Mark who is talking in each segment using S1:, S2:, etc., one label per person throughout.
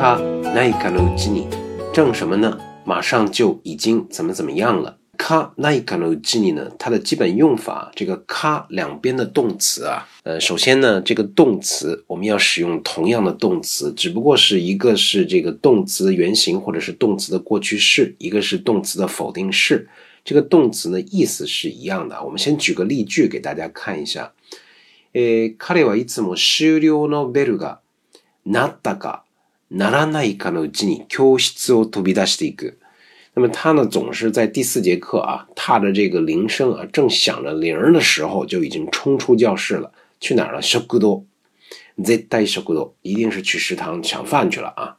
S1: かないかのうちに正什么呢？马上就已经怎么怎么样了。かないかのうちに呢，它的基本用法，这个か两边的动词啊，呃，首先呢，这个动词我们要使用同样的动词，只不过是一个是这个动词原形或者是动词的过去式，一个是动词的否定式。这个动词呢意思是一样的。我们先举个例句给大家看一下。え、彼はいつも終了のベルが鳴ったか 鳴らないかのうちに教室を飛び出していく。那么他呢，总是在第四节课啊，踏着这个铃声啊，正响着铃儿的时候，就已经冲出教室了。去哪儿了？食堂。絶対食堂，一定是去食堂抢饭去了啊。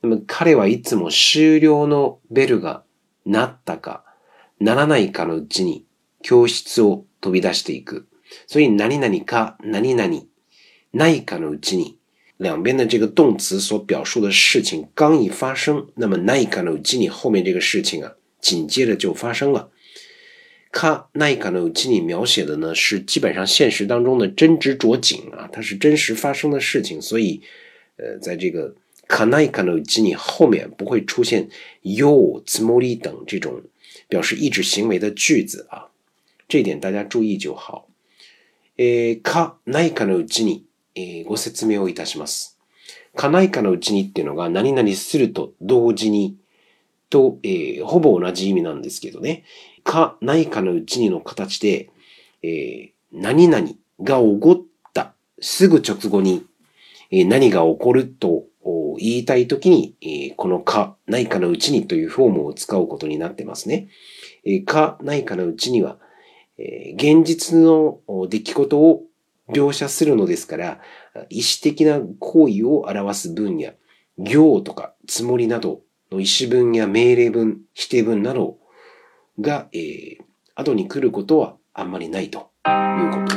S1: 那么彼はいつも終了のベルが鳴ったか鳴らないかのうちに教室を飛び出していく。所以何々か何々ないかのうちに两边的这个动词所表述的事情刚一发生，那么ないかのうちに后面这个事情啊，紧接着就发生了。かないかのうちに描写的呢是基本上现实当中的真知着景啊，它是真实发生的事情，所以呃，在这个かないかのうちに后面不会出现よ、つもり等这种表示意志行为的句子啊，这点大家注意就好。えー、かないかのうちに えー、ご説明をいたします。かないかのうちにっていうのが何々すると同時にと、えー、ほぼ同じ意味なんですけどね。かないかのうちにの形で、えー、何々が起こったすぐ直後に、えー、何が起こると言いたいときに、えー、このかないかのうちにというフォームを使うことになってますね。えー、かないかのうちには、えー、現実の出来事を描写するのですから、意思的な行為を表す文や、行とかつもりなどの意思文や命令文、否定文などが、えー、後に来ることはあんまりないということ。